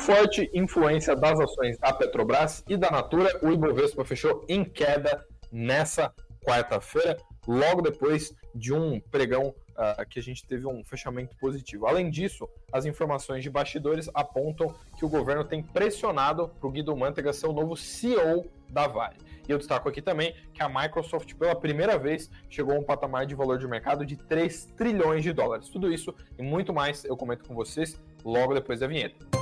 forte influência das ações da Petrobras e da Natura, o Ibovespa fechou em queda nessa quarta-feira, logo depois de um pregão uh, que a gente teve um fechamento positivo. Além disso, as informações de bastidores apontam que o governo tem pressionado para o Guido Mantega ser o novo CEO da Vale. E eu destaco aqui também que a Microsoft, pela primeira vez, chegou a um patamar de valor de mercado de 3 trilhões de dólares. Tudo isso e muito mais eu comento com vocês logo depois da vinheta.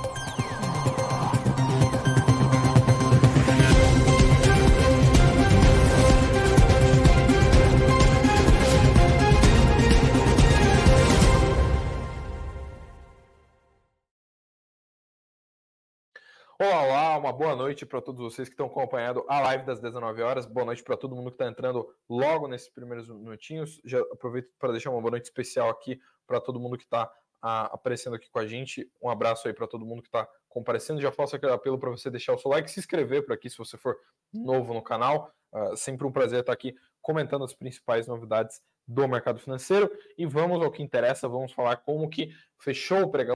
Olá, uma boa noite para todos vocês que estão acompanhando a live das 19 horas. Boa noite para todo mundo que está entrando logo nesses primeiros minutinhos. Já aproveito para deixar uma boa noite especial aqui para todo mundo que está aparecendo aqui com a gente. Um abraço aí para todo mundo que está comparecendo. Já faço aquele apelo para você deixar o seu like, se inscrever por aqui se você for novo no canal. Uh, sempre um prazer estar aqui comentando as principais novidades do mercado financeiro. E vamos ao que interessa, vamos falar como que fechou o pregão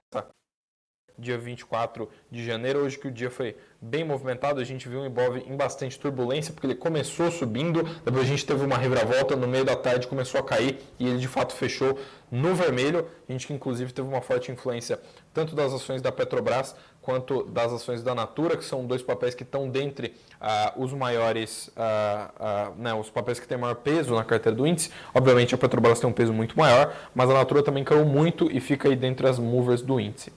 dia 24 de janeiro, hoje que o dia foi bem movimentado, a gente viu um Ibov em bastante turbulência, porque ele começou subindo, depois a gente teve uma reviravolta, no meio da tarde começou a cair e ele de fato fechou no vermelho, a gente que inclusive teve uma forte influência tanto das ações da Petrobras quanto das ações da Natura, que são dois papéis que estão dentre uh, os maiores, uh, uh, né, os papéis que têm maior peso na carteira do índice. Obviamente a Petrobras tem um peso muito maior, mas a Natura também caiu muito e fica aí dentre as movers do índice.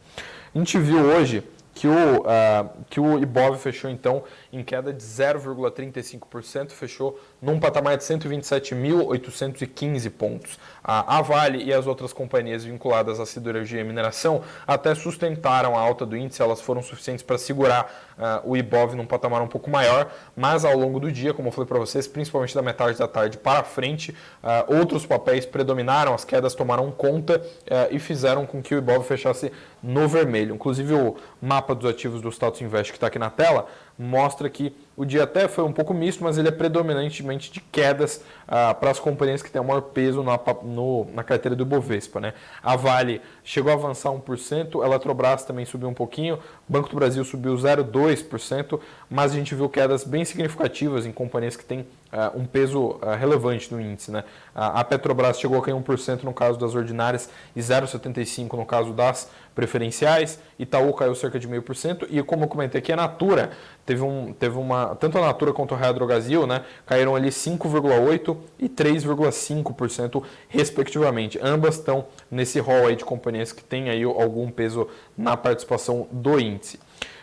A gente viu hoje que o, uh, que o Ibov fechou então em queda de 0,35%, fechou num patamar de 127.815 pontos. A Vale e as outras companhias vinculadas à siderurgia e mineração até sustentaram a alta do índice, elas foram suficientes para segurar uh, o Ibov num patamar um pouco maior, mas ao longo do dia, como eu falei para vocês, principalmente da metade da tarde para frente, uh, outros papéis predominaram, as quedas tomaram conta uh, e fizeram com que o Ibov fechasse no vermelho. Inclusive o mapa dos ativos do Status Invest que está aqui na tela mostra que o dia até foi um pouco misto, mas ele é predominantemente de quedas ah, para as companhias que têm o maior peso na, no, na carteira do Bovespa. Né? A Vale chegou a avançar 1%, a Eletrobras também subiu um pouquinho, o Banco do Brasil subiu 0,2%, mas a gente viu quedas bem significativas em companhias que têm um peso ah, relevante no índice. Né? a Petrobras chegou a cair 1% no caso das ordinárias e 0,75% no caso das preferenciais, Itaú caiu cerca de 0,5% e como eu comentei aqui, a Natura teve, um, teve uma, tanto a Natura quanto a Real Drogazil, né, caíram ali 5,8% e 3,5% respectivamente. Ambas estão nesse rol aí de companhias que têm aí algum peso na participação do índice.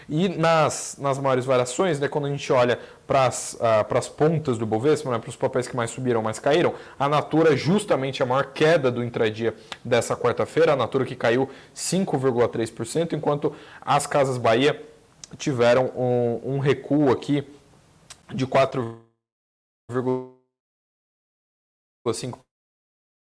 E nas, nas maiores variações, né, quando a gente olha para as uh, pontas do Bovespa, né, para os papéis que mais subiram, mais caíram, a Natura justamente a maior queda do intradia dessa quarta-feira, a Natura que caiu 5,3%, enquanto as Casas Bahia tiveram um, um recuo aqui de 4,5%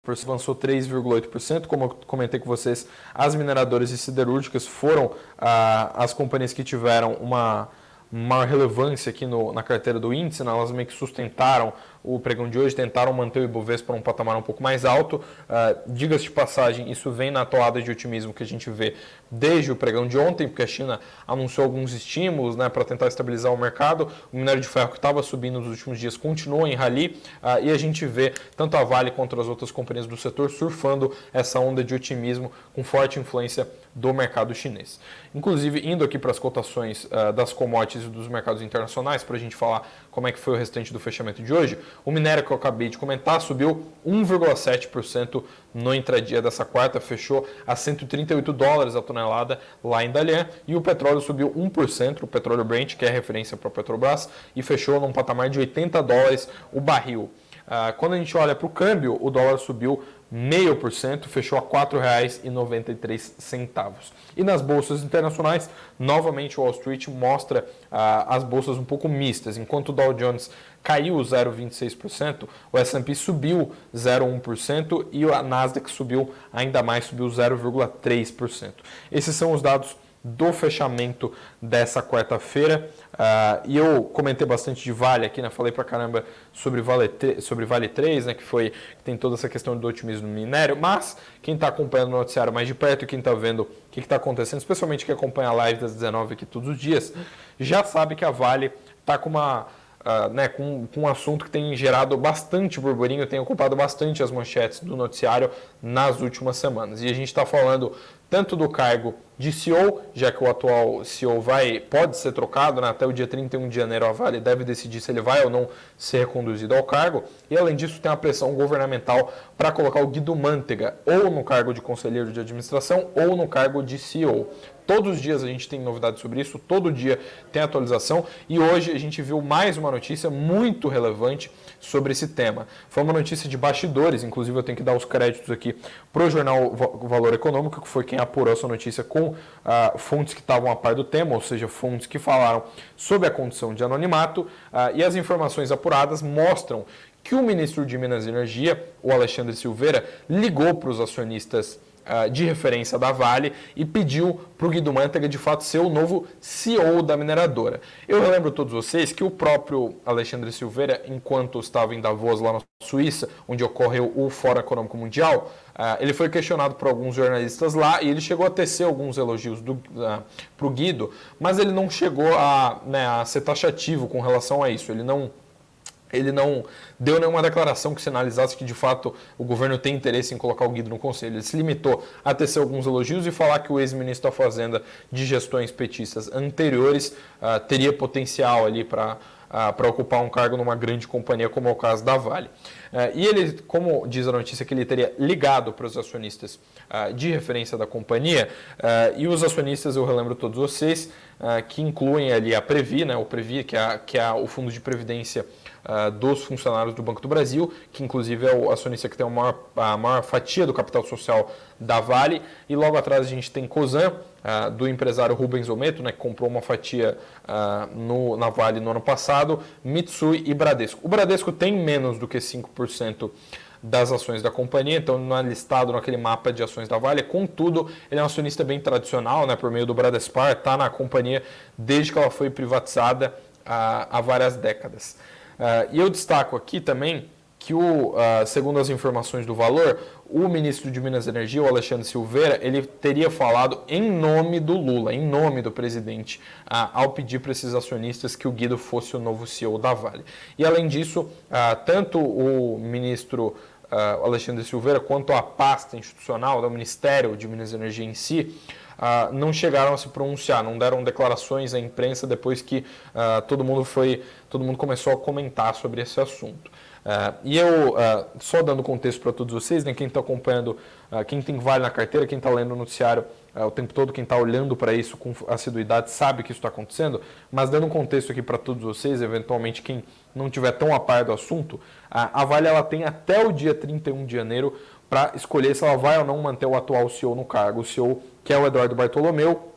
avançou 3,8%. Como eu comentei com vocês, as mineradoras e siderúrgicas foram ah, as companhias que tiveram uma maior relevância aqui no, na carteira do índice, né? elas meio que sustentaram o pregão de hoje, tentaram manter o Ibovespa para um patamar um pouco mais alto. Uh, Diga-se de passagem, isso vem na toada de otimismo que a gente vê desde o pregão de ontem, porque a China anunciou alguns estímulos né, para tentar estabilizar o mercado. O minério de ferro que estava subindo nos últimos dias continua em rally uh, e a gente vê tanto a Vale quanto as outras companhias do setor surfando essa onda de otimismo com forte influência do mercado chinês. Inclusive, indo aqui para as cotações uh, das commodities e dos mercados internacionais, para a gente falar como é que foi o restante do fechamento de hoje, o minério que eu acabei de comentar subiu 1,7% no intradia dessa quarta, fechou a 138 dólares a tonelada lá em Dalian, e o petróleo subiu 1%, o petróleo Brent, que é referência para o Petrobras, e fechou num patamar de 80 dólares o barril. Uh, quando a gente olha para o câmbio, o dólar subiu 0,5%, fechou a R$ 4,93. E nas bolsas internacionais, novamente o Wall Street mostra ah, as bolsas um pouco mistas. Enquanto o Dow Jones caiu 0,26%, o S&P subiu 0,1% e a Nasdaq subiu ainda mais, subiu 0,3%. Esses são os dados do fechamento dessa quarta-feira. Uh, e eu comentei bastante de Vale aqui, né? Falei pra caramba sobre Vale, sobre vale 3, né? Que foi que tem toda essa questão do otimismo no minério. Mas quem está acompanhando o noticiário mais de perto, quem está vendo o que está acontecendo, especialmente quem acompanha a live das 19 aqui todos os dias, já sabe que a Vale está com uma Uh, né, com, com um assunto que tem gerado bastante burburinho, tem ocupado bastante as manchetes do noticiário nas últimas semanas. E a gente está falando tanto do cargo de CEO, já que o atual CEO vai, pode ser trocado, né? até o dia 31 de janeiro a Vale deve decidir se ele vai ou não ser reconduzido ao cargo, e além disso tem a pressão governamental para colocar o Guido Mantega ou no cargo de conselheiro de administração ou no cargo de CEO. Todos os dias a gente tem novidades sobre isso, todo dia tem atualização e hoje a gente viu mais uma notícia muito relevante sobre esse tema. Foi uma notícia de bastidores, inclusive eu tenho que dar os créditos aqui para o jornal Valor Econômico, que foi quem apurou essa notícia com ah, fontes que estavam a par do tema, ou seja, fontes que falaram sobre a condição de anonimato ah, e as informações apuradas mostram que o ministro de Minas e Energia, o Alexandre Silveira, ligou para os acionistas uh, de referência da Vale e pediu para o Guido Mantega de fato ser o novo CEO da mineradora. Eu lembro a todos vocês que o próprio Alexandre Silveira, enquanto estava em Davos, lá na Suíça, onde ocorreu o Fórum Econômico Mundial, uh, ele foi questionado por alguns jornalistas lá e ele chegou a tecer alguns elogios uh, para o Guido, mas ele não chegou a, né, a ser taxativo com relação a isso. Ele não ele não deu nenhuma declaração que sinalizasse que de fato o governo tem interesse em colocar o Guido no conselho. Ele se limitou a tecer alguns elogios e falar que o ex-ministro da Fazenda de gestões petistas anteriores uh, teria potencial ali para uh, para ocupar um cargo numa grande companhia, como é o caso da Vale. Uh, e ele, como diz a notícia, que ele teria ligado para os acionistas uh, de referência da companhia, e os acionistas, eu relembro todos vocês, que incluem ali a Previ, né, o Previ, que é, que é o fundo de previdência uh, dos funcionários do Banco do Brasil, que inclusive é o acionista que tem a maior, a maior fatia do capital social da Vale. E logo atrás a gente tem Cosan, uh, do empresário Rubens Ometo, né, que comprou uma fatia uh, no, na Vale no ano passado, Mitsui e Bradesco. O Bradesco tem menos do que 5% das ações da companhia, então não é listado naquele mapa de ações da Vale. Contudo, ele é um acionista bem tradicional, né, por meio do Bradespar, está na companhia desde que ela foi privatizada há, há várias décadas. Uh, e eu destaco aqui também que, o, uh, segundo as informações do Valor, o ministro de Minas e Energia, o Alexandre Silveira, ele teria falado em nome do Lula, em nome do presidente, uh, ao pedir para esses acionistas que o Guido fosse o novo CEO da Vale. E além disso, tanto o ministro Alexandre Silveira quanto a pasta institucional do Ministério de Minas e Energia em si, Não chegaram a se pronunciar, não deram declarações à imprensa depois que uh, todo mundo foi, todo mundo começou a comentar sobre esse assunto. Uh, e eu, só dando contexto para todos vocês, né, quem está acompanhando, quem tem Vale na carteira, quem está lendo o noticiário o tempo todo, quem está olhando para isso com assiduidade sabe que isso está acontecendo, mas dando um contexto aqui para todos vocês, eventualmente quem não tiver tão a par do assunto, a Vale ela tem até o dia 31 de janeiro para escolher se ela vai ou não manter o atual CEO no cargo. O CEO que é o Eduardo Bartolomeu,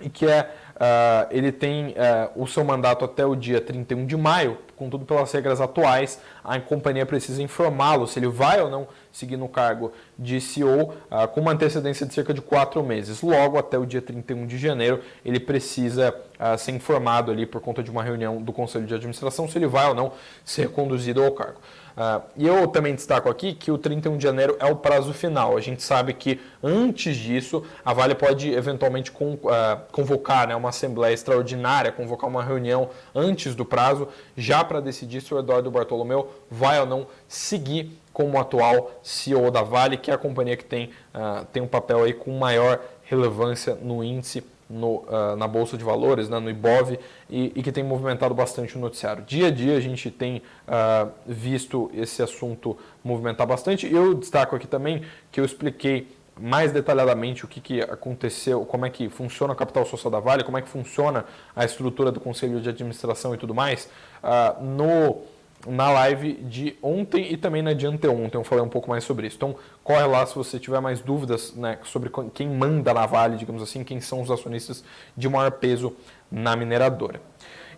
e que é, uh, ele tem uh, o seu mandato até o dia 31 de maio, contudo, pelas regras atuais, a companhia precisa informá-lo se ele vai ou não seguir no cargo de CEO uh, ah, com uma antecedência de cerca de quatro meses. Logo, até o dia 31 de janeiro, ele precisa uh, ser informado ali por conta de uma reunião do Conselho de Administração se ele vai ou não ser conduzido ao cargo. Uh, e eu também destaco aqui que o 31 de janeiro é o prazo final. A gente sabe que antes disso, a Vale pode eventualmente uh, convocar né, uma assembleia extraordinária, convocar uma reunião antes do prazo, já para decidir se o Eduardo Bartolomeu vai ou não seguir como atual CEO da Vale, que é a companhia que tem, uh, tem um papel aí com maior relevância no índice no, uh, na Bolsa de Valores, né, no IBOV, e, e, que tem movimentado bastante o noticiário. Dia a dia a gente tem uh, visto esse assunto movimentar bastante. Eu destaco aqui também que eu expliquei mais detalhadamente o que, que aconteceu, como é que funciona a capital social da Vale, como é que funciona a estrutura do conselho de administração e tudo mais, uh, no na live de ontem e também na de anteontem. Eu falei um pouco mais sobre isso. Então, corre lá se você tiver mais dúvidas né, sobre quem manda na Vale, digamos assim, quem são os acionistas de maior peso na mineradora.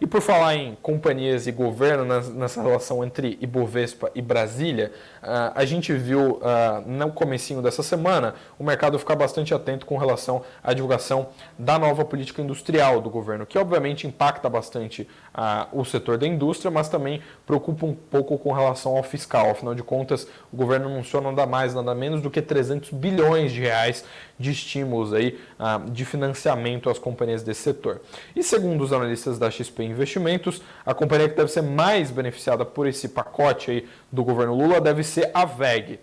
E por falar em companhias e governo, nessa relação entre Ibovespa e Brasília, uh, a gente viu uh, no comecinho dessa semana o mercado ficar bastante atento com relação à divulgação da nova política industrial do governo, que obviamente impacta bastante uh, o setor da indústria, mas também preocupa um pouco com relação ao fiscal. Afinal de contas, o governo anunciou nada mais, nada menos do que 300 bilhões de reais de estímulos aí, de financiamento às companhias desse setor. E segundo os analistas da XP Investimentos, a companhia que deve ser mais beneficiada por esse pacote aí do governo Lula deve ser a VEG.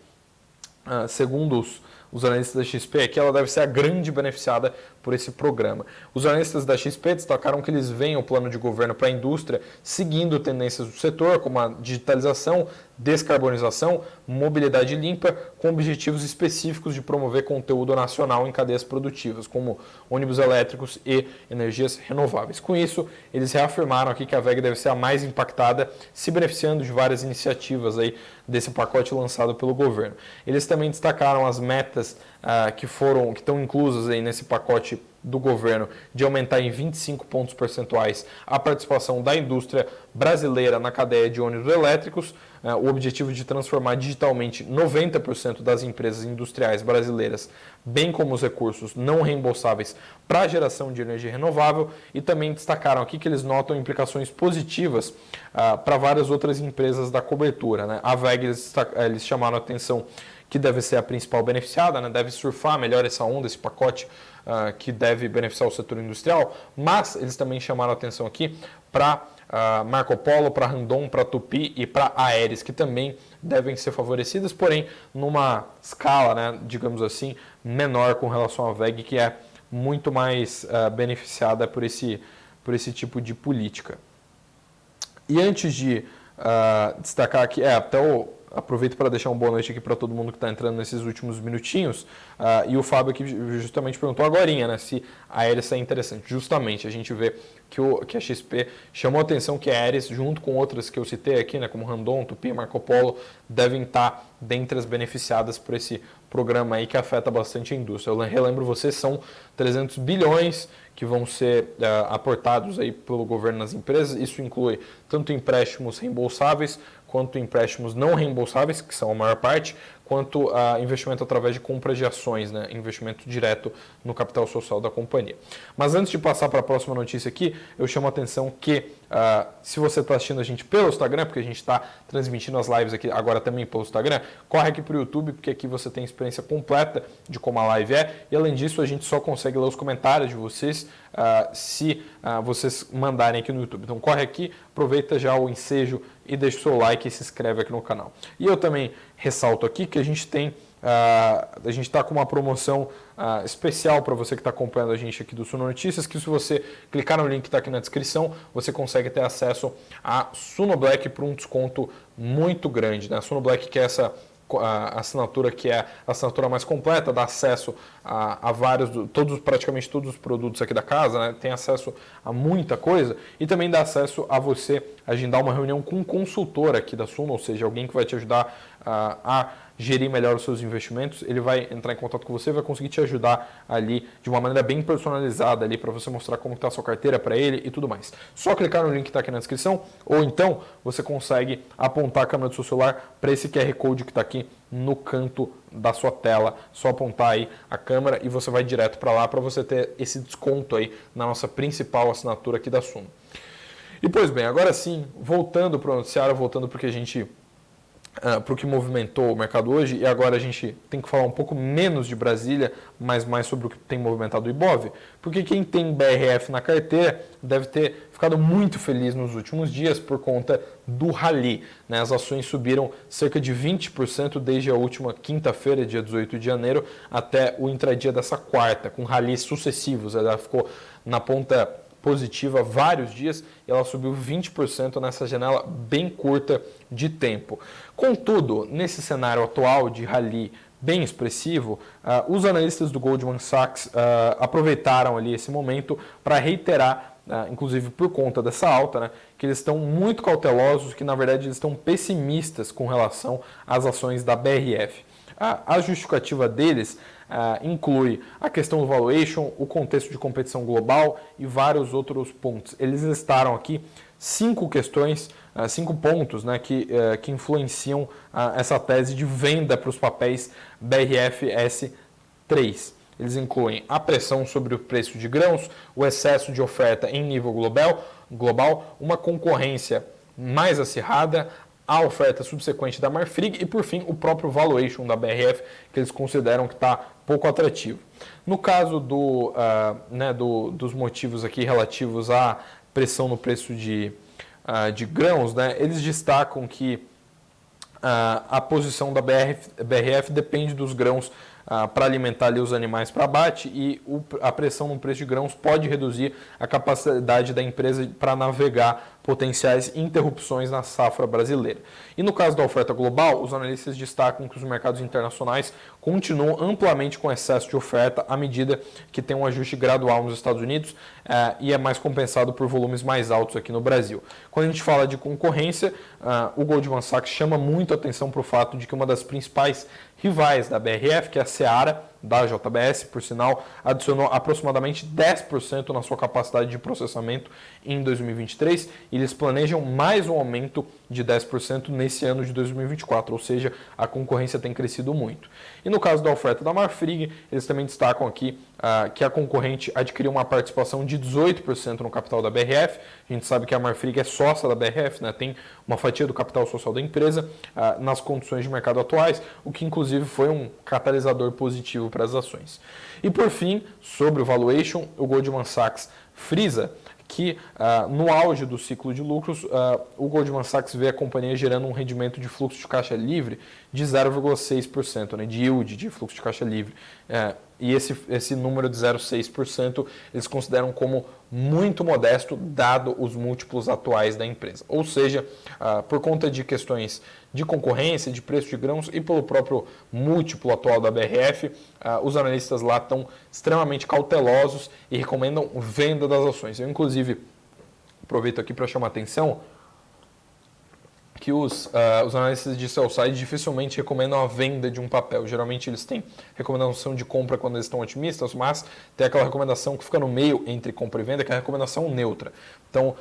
Uh, segundo os, os analistas da XP, é que ela deve ser a grande beneficiada por esse programa. Os analistas da XP destacaram que eles veem o plano de governo para a indústria seguindo tendências do setor, como a digitalização, descarbonização, mobilidade limpa, com objetivos específicos de promover conteúdo nacional em cadeias produtivas, como ônibus elétricos e energias renováveis. Com isso, eles reafirmaram aqui que a VEG deve ser a mais impactada, se beneficiando de várias iniciativas aí desse pacote lançado pelo governo. Eles também destacaram as metas ah, que foram que estão inclusas aí nesse pacote do governo de aumentar em 25 pontos percentuais a participação da indústria brasileira na cadeia de ônibus elétricos, uh, o objetivo de transformar digitalmente 90% das empresas industriais brasileiras, bem como os recursos não reembolsáveis para a geração de energia renovável, e também destacaram aqui que eles notam implicações positivas uh, para várias outras empresas da cobertura. Né? A VEG eles chamaram a atenção que deve ser a principal beneficiada, né? deve surfar melhor essa onda, esse pacote uh, que deve beneficiar o setor industrial, mas eles também chamaram atenção aqui para uh, Marco Polo, para Randon, para Tupi e para Aeres, que também devem ser favorecidas, porém numa escala, né, digamos assim, menor com relação à VEG, que é muito mais uh, beneficiada por esse, por esse tipo de política. E antes de destacar aqui, é, até o aproveito para deixar uma boa noite aqui para todo mundo que está entrando nesses últimos minutinhos. Uh, e o Fábio aqui justamente perguntou agora, né, se a Aeres é interessante. Justamente, a gente vê que, o, que a XP chamou a atenção que a Aeres, junto com outras que eu citei aqui, né, como Randon, Tupi, Marco Polo, devem estar tá dentre as beneficiadas por esse programa aí que afeta bastante a indústria. Eu relembro vocês, são 300 bilhões que vão ser uh, aportados aí pelo governo nas empresas. Isso inclui tanto empréstimos reembolsáveis quanto empréstimos não reembolsáveis, que são a maior parte, quanto a investimento através de compras de ações, né? investimento direto no capital social da companhia. Mas antes de passar para a próxima notícia aqui, eu chamo a atenção que uh, se você está assistindo a gente pelo Instagram, porque a gente está transmitindo as lives aqui agora também pelo Instagram, corre aqui para o YouTube, porque aqui você tem experiência completa de como a live é, e além disso a gente só consegue ler os comentários de vocês uh, se uh, vocês mandarem aqui no YouTube. Então corre aqui, aproveita já o ensejo e deixa o seu like e se inscreve aqui no canal. E eu também ressalto aqui que a gente tem, uh, a gente está com uma promoção uh, especial para você que está acompanhando a gente aqui do Suno Notícias, que se você clicar no link que está aqui na descrição, você consegue ter acesso a Suno Black por um desconto muito grande. Né? A Suno Black que é essa a assinatura que é a assinatura mais completa, dá acesso a, a, vários, todos, praticamente todos os produtos aqui da casa, né? tem acesso a muita coisa e também dá acesso a você agendar uma reunião com um consultor aqui da Suno, ou seja, alguém que vai te ajudar a, a gerir melhor os seus investimentos, ele vai entrar em contato com você vai conseguir te ajudar ali de uma maneira bem personalizada ali para você mostrar como está a sua carteira para ele e tudo mais. Só clicar no link que está aqui na descrição ou então você consegue apontar a câmera do seu celular para esse QR Code que está aqui no canto da sua tela. Só apontar aí a câmera e você vai direto para lá para você ter esse desconto aí na nossa principal assinatura aqui da Sumo. E pois bem, agora sim, voltando para o noticiário, voltando porque a gente uh, para o que movimentou o mercado hoje, e agora a gente tem que falar um pouco menos de Brasília, mas mais sobre o que tem movimentado o Ibov, porque quem tem BRF na carteira deve ter ficado muito feliz nos últimos dias por conta do rally. Né? As ações subiram cerca de 20% desde a última quinta-feira, dia 18 de janeiro, até o intradia dessa quarta, com rallies sucessivos. Ela ficou na ponta positiva vários dias e ela subiu 20% nessa janela bem curta de tempo. Contudo, nesse cenário atual de rally bem expressivo, uh, os analistas do Goldman Sachs uh, aproveitaram ali esse momento para reiterar, uh, inclusive por conta dessa alta, né, que eles estão muito cautelosos, que na verdade eles estão pessimistas com relação às ações da BRF. A justificativa deles inclui a questão do valuation, o contexto de competição global e vários outros pontos. Eles listaram aqui cinco questões, cinco pontos né, que, uh, que influenciam essa tese de venda para os papéis BRFS3. Eles incluem a pressão sobre o preço de grãos, o excesso de oferta em nível global, global uma concorrência mais acirrada, a oferta subsequente da Marfrig e, por fim, o próprio valuation da BRF, que eles consideram que está pouco atrativo. No caso do, uh, né, do, dos motivos aqui relativos à pressão no preço de, uh, de grãos, né, eles destacam que uh, a posição da BRF, BRF depende dos grãos ah, para alimentar ali, os animais para abate e o, a pressão no preço de grãos pode reduzir a capacidade da empresa para navegar potenciais interrupções na safra brasileira. E no caso da oferta global, os analistas destacam que os mercados internacionais continuam amplamente com excesso de oferta à medida que tem um ajuste gradual nos Estados Unidos eh, e é mais compensado por volumes mais altos aqui no Brasil. Quando a gente fala de concorrência, uh, o Goldman Sachs chama muito atenção para o fato de que uma das principais rivais da BRF, que é a Seara, da JBS, por sinal, adicionou aproximadamente 10% na sua capacidade de processamento em 2023 e eles planejam mais um aumento de 10% nesse ano de 2024, ou seja, a concorrência tem crescido muito. E no caso da oferta da Marfrig, eles também destacam aqui uh, que a concorrente adquiriu uma participação de 18% no capital da BRF. A gente sabe que a Marfrig é sócia da BRF, né, tem uma fatia do capital social da empresa uh, nas condições de mercado atuais, o que inclusive foi um catalisador positivo para as ações. E por fim, sobre o valuation, o Goldman Sachs frisa que uh, no auge do ciclo de lucros, uh, o Goldman Sachs vê a companhia gerando um rendimento de fluxo de caixa livre de 0,6%, né, de yield de fluxo de caixa livre. Uh, e esse, esse número de 0,6% eles consideram como muito modesto, dado os múltiplos atuais da empresa. Ou seja, ah, por conta de questões de concorrência, de preço de grãos e pelo próprio múltiplo atual da BRF, ah, os analistas lá estão extremamente cautelosos e recomendam venda das ações. Eu, inclusive, aproveito aqui para chamar a atenção que os, uh, os analistas de sell side dificilmente recomendam a venda de um papel. Geralmente eles têm recomendação de compra quando eles estão otimistas, mas tem aquela recomendação que fica no meio entre compra e venda, que é a recomendação neutra. Então uh,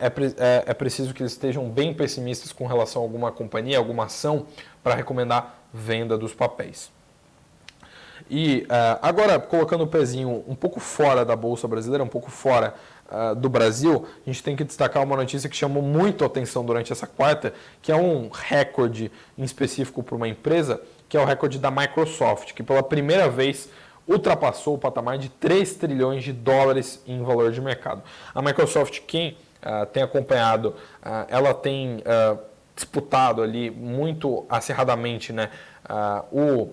é, é, é preciso que eles estejam bem pessimistas com relação a alguma companhia, alguma ação, para recomendar venda dos papéis. E uh, agora, colocando o pezinho um pouco fora da Bolsa Brasileira, um pouco fora do Brasil, a gente tem que destacar uma notícia que chamou muito a atenção durante essa quarta, que é um recorde em específico para uma empresa, que é o recorde da Microsoft, que pela primeira vez ultrapassou o patamar de 3 trilhões de dólares em valor de mercado. A Microsoft, quem uh, tem acompanhado, uh, ela tem disputado ali muito acirradamente né, o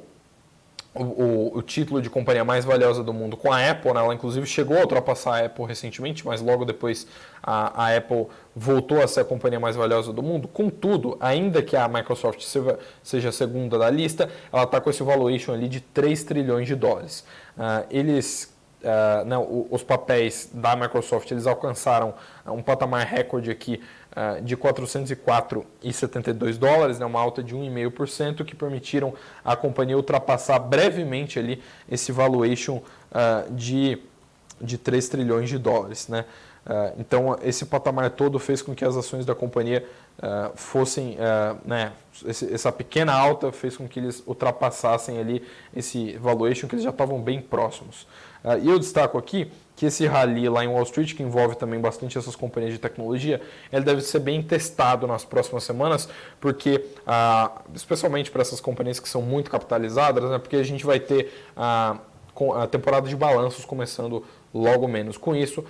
o, o, título de companhia mais valiosa do mundo com a Apple. Né? Ela, inclusive, chegou a ultrapassar a Apple recentemente, mas logo depois a, a, Apple voltou a ser a companhia mais valiosa do mundo. Contudo, ainda que a Microsoft seja, seja a segunda da lista, ela está com esse valuation ali de 3 trilhões de dólares. Uh, eles Uh, não, os papéis da Microsoft eles alcançaram um patamar recorde aqui uh, de 404,72 dólares, né, uma alta de 1,5%, que permitiram a companhia ultrapassar brevemente ali esse valuation uh, de, de 3 trilhões de dólares. Né? então, esse patamar todo fez com que as ações da companhia fossem, né, esse, essa pequena alta fez com que eles ultrapassassem ali esse valuation que eles já estavam bem próximos. Uh, e eu destaco aqui que esse rally lá em Wall Street, que envolve também bastante essas companhias de tecnologia, ele deve ser bem testado nas próximas semanas, porque, uh, especialmente para essas companhias que são muito capitalizadas, né, porque a gente vai ter uh, a temporada de balanços começando logo menos. Com isso,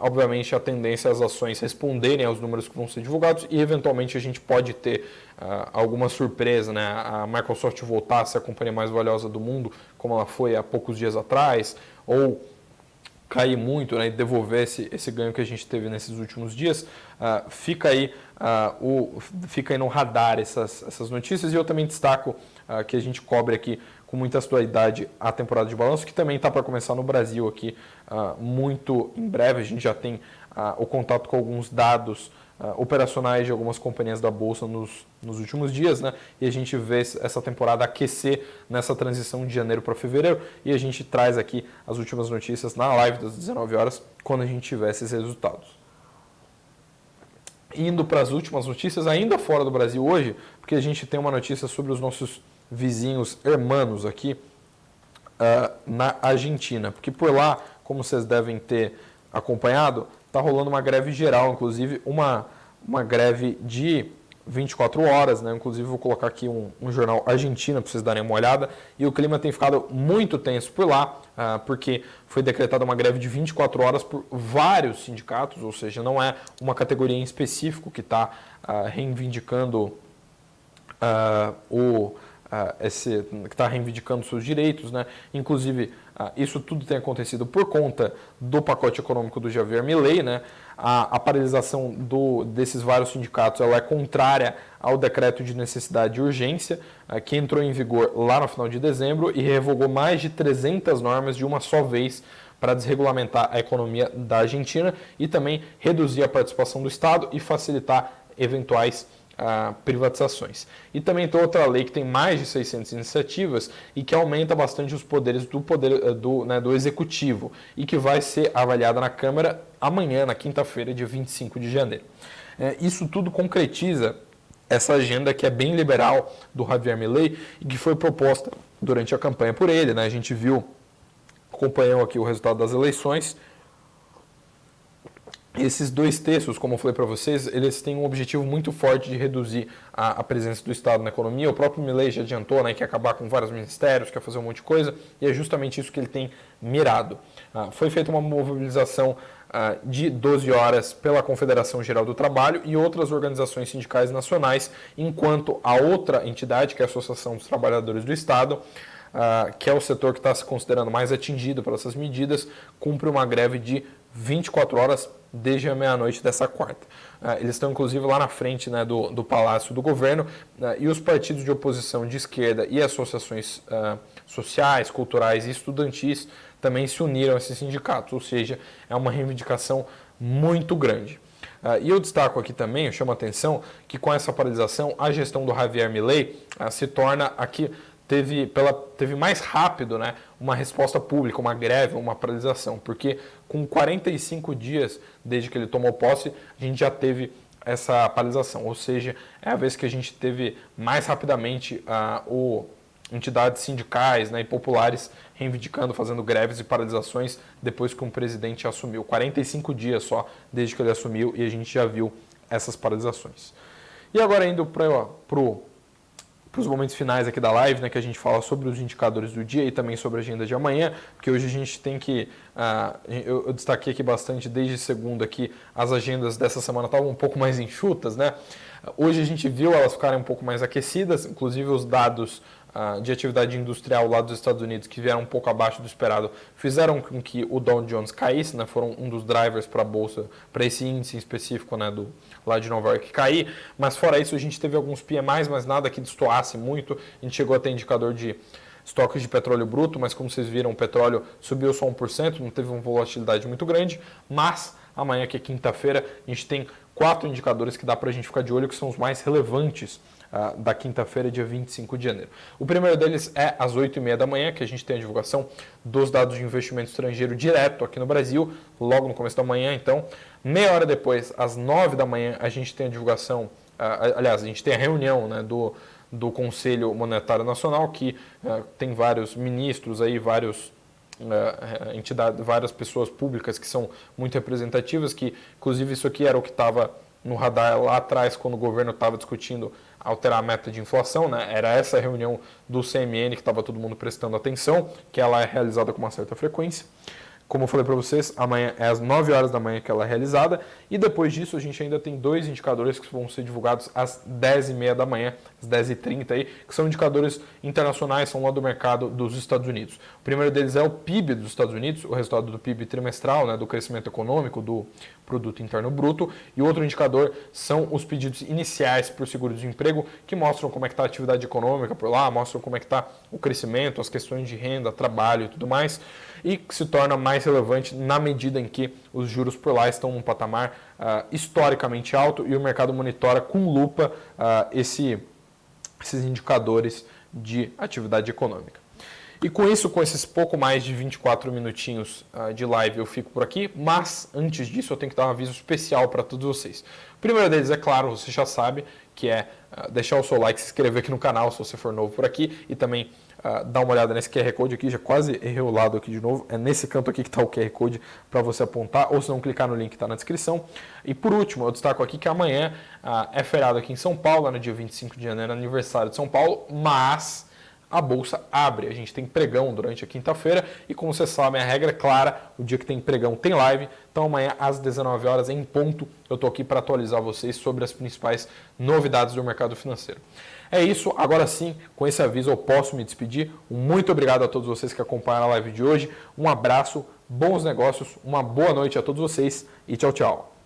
obviamente, a tendência é as ações responderem aos números que vão ser divulgados e, eventualmente, a gente pode ter alguma surpresa, né? A Microsoft voltar a ser a companhia mais valiosa do mundo, como ela foi há poucos dias atrás, ou cair muito né, e devolver esse, esse ganho que a gente teve nesses últimos dias, uh, fica, aí, uh, o, fica aí no radar essas, essas notícias e eu também destaco uh, que a gente cobre aqui com muita atualidade a temporada de balanço, que também está para começar no Brasil aqui muito em breve. A gente já tem o contato com alguns dados operacionais de algumas companhias da Bolsa nos, nos últimos dias, né? E a gente vê essa temporada aquecer nessa transição de janeiro para fevereiro e a gente traz aqui as últimas notícias na live das 19 horas, quando a gente tiver esses resultados. Indo para as últimas notícias, ainda fora do Brasil hoje, porque a gente tem uma notícia sobre os nossos vizinhos hermanos aqui uh, na Argentina, porque por lá, como vocês devem ter acompanhado, está rolando uma greve geral, inclusive uma, uma greve de 24 horas, né? Inclusive vou colocar aqui um, um jornal argentino para vocês darem uma olhada. E o clima tem ficado muito tenso por lá, uh, porque foi decretada uma greve de 24 horas por vários sindicatos, ou seja, não é uma categoria em específico que está ah, reivindicando uh, o esse, que está reivindicando seus direitos, né? Inclusive, isso tudo tem acontecido por conta do pacote econômico do Javier Milei, né? A, a paralisação do, desses vários sindicatos ela é contrária ao decreto de necessidade e urgência, uh, que entrou em vigor lá no final de dezembro e revogou mais de 300 normas de uma só vez para desregulamentar a economia da Argentina e também reduzir a participação do Estado e facilitar eventuais privatizações. E também tem outra lei que tem mais de 600 iniciativas e que aumenta bastante os poderes do poder eh, do, né, do executivo e que vai ser avaliada na Câmara amanhã, na quinta-feira, dia 25 de janeiro. É, isso tudo concretiza essa agenda que é bem liberal do Javier Milei e que foi proposta durante a campanha por ele. Né? A gente viu, acompanhou aqui o resultado das eleições esses dois textos, como eu falei para vocês, eles têm um objetivo muito forte de reduzir a, a, presença do Estado na economia. O próprio Milley já adiantou né, que quer acabar com vários ministérios, quer fazer um monte de coisa, e é justamente isso que ele tem mirado. Ah, foi feita uma mobilização ah, de 12 horas pela Confederação Geral do Trabalho e outras organizações sindicais nacionais, enquanto a outra entidade, que é a Associação dos Trabalhadores do Estado, ah, que é o setor que está se considerando mais atingido por essas medidas, cumpre uma greve de 24 horas desde a meia-noite dessa quarta. Uh, eles estão, inclusive, lá na frente né, do, do Palácio do Governo uh, e os partidos de oposição de esquerda e associações uh, sociais, culturais e estudantis também se uniram a esses sindicatos, ou seja, é uma reivindicação muito grande. e eu destaco aqui também, eu chamo a atenção, que com essa paralisação, a gestão do Javier Milei se torna aqui teve, pela, teve mais rápido né, uma resposta pública, uma greve, uma paralisação, porque com 45 dias desde que ele tomou posse, a gente já teve essa paralisação, ou seja, é a vez que a gente teve mais rapidamente uh, o entidades sindicais né, e populares reivindicando, fazendo greves e paralisações depois que um presidente assumiu. 45 dias só desde que ele assumiu e a gente já viu essas paralisações. E agora indo para o para os momentos finais aqui da live, né, que a gente fala sobre os indicadores do dia e também sobre a agenda de amanhã, porque hoje a gente tem que, uh, eu, eu, destaquei aqui bastante desde segunda que as agendas dessa semana estavam um pouco mais enxutas, né? Hoje a gente viu elas ficarem um pouco mais aquecidas, inclusive os dados de atividade industrial lá dos Estados Unidos, que vieram um pouco abaixo do esperado, fizeram com que o Dow Jones caísse, né? Foram um dos drivers para a bolsa, para esse índice específico, né, do lá de Nova York cair, mas fora isso a gente teve alguns PMIs, mas nada que destoasse muito. A gente chegou a ter indicador de estoques de petróleo bruto, mas como vocês viram, o petróleo subiu só 1%, não teve uma volatilidade muito grande, mas amanhã, que é quinta-feira, a gente tem quatro indicadores que dá para a gente ficar de olho, que são os mais relevantes da quinta-feira, dia 25 de janeiro. O primeiro deles é às 8h30 da manhã, que a gente tem a divulgação dos dados de investimento estrangeiro direto aqui no Brasil, logo no começo da manhã, então. Meia hora depois, às 9 da manhã, a gente tem a divulgação, aliás, a gente tem a reunião né, do, do Conselho Monetário Nacional, que uh, tem vários ministros aí, vários uh, entidades, várias pessoas públicas que são muito representativas, que inclusive isso aqui era o que estava no radar lá atrás quando o governo estava discutindo alterar a meta de inflação, né? Era essa reunião do CMN que estava todo mundo prestando atenção, que ela é realizada com uma certa frequência. Como eu falei para vocês, amanhã é às 9 horas da manhã que ela é realizada. E depois disso, a gente ainda tem dois indicadores que vão ser divulgados às 10h30 da manhã, às 10h30 aí, que são indicadores internacionais, são lá do mercado dos Estados Unidos. O primeiro deles é o PIB dos Estados Unidos, o resultado do PIB trimestral, né, do crescimento econômico, do produto interno bruto. E outro indicador são os pedidos iniciais para o seguro-desemprego, que mostram como é que está a atividade econômica por lá, mostram como é que está o crescimento, as questões de renda, trabalho e tudo mais, e que se torna mais mais relevante na medida em que os juros por lá estão num patamar uh, historicamente alto e o mercado monitora com lupa uh, esse, esses indicadores de atividade econômica. E com isso, com esses pouco mais de 24 minutinhos uh, de live, eu fico por aqui. Mas antes disso, eu tenho que dar um aviso especial para todos vocês. O primeiro deles, é claro, você já sabe, que é deixar o seu like, se inscrever aqui no canal se você for novo por aqui e também uh, dar uma olhada nesse QR Code aqui. Já quase errei o lado aqui de novo. É nesse canto aqui que está o QR Code para você apontar, ou se não clicar no link que está na descrição. E por último, eu destaco aqui que amanhã é feriado aqui em São Paulo, no dia 25 de janeiro, aniversário de São Paulo, mas a bolsa abre. A gente tem pregão durante a quinta-feira e, como vocês sabem, a regra é clara: o dia que tem pregão tem live. Então, amanhã às 19 horas, em ponto, eu estou aqui para atualizar vocês sobre as principais novidades do mercado financeiro. É isso, agora sim, com esse aviso eu posso me despedir. Muito obrigado a todos vocês que acompanharam a live de hoje. Um abraço, bons negócios, uma boa noite a todos vocês e tchau, tchau.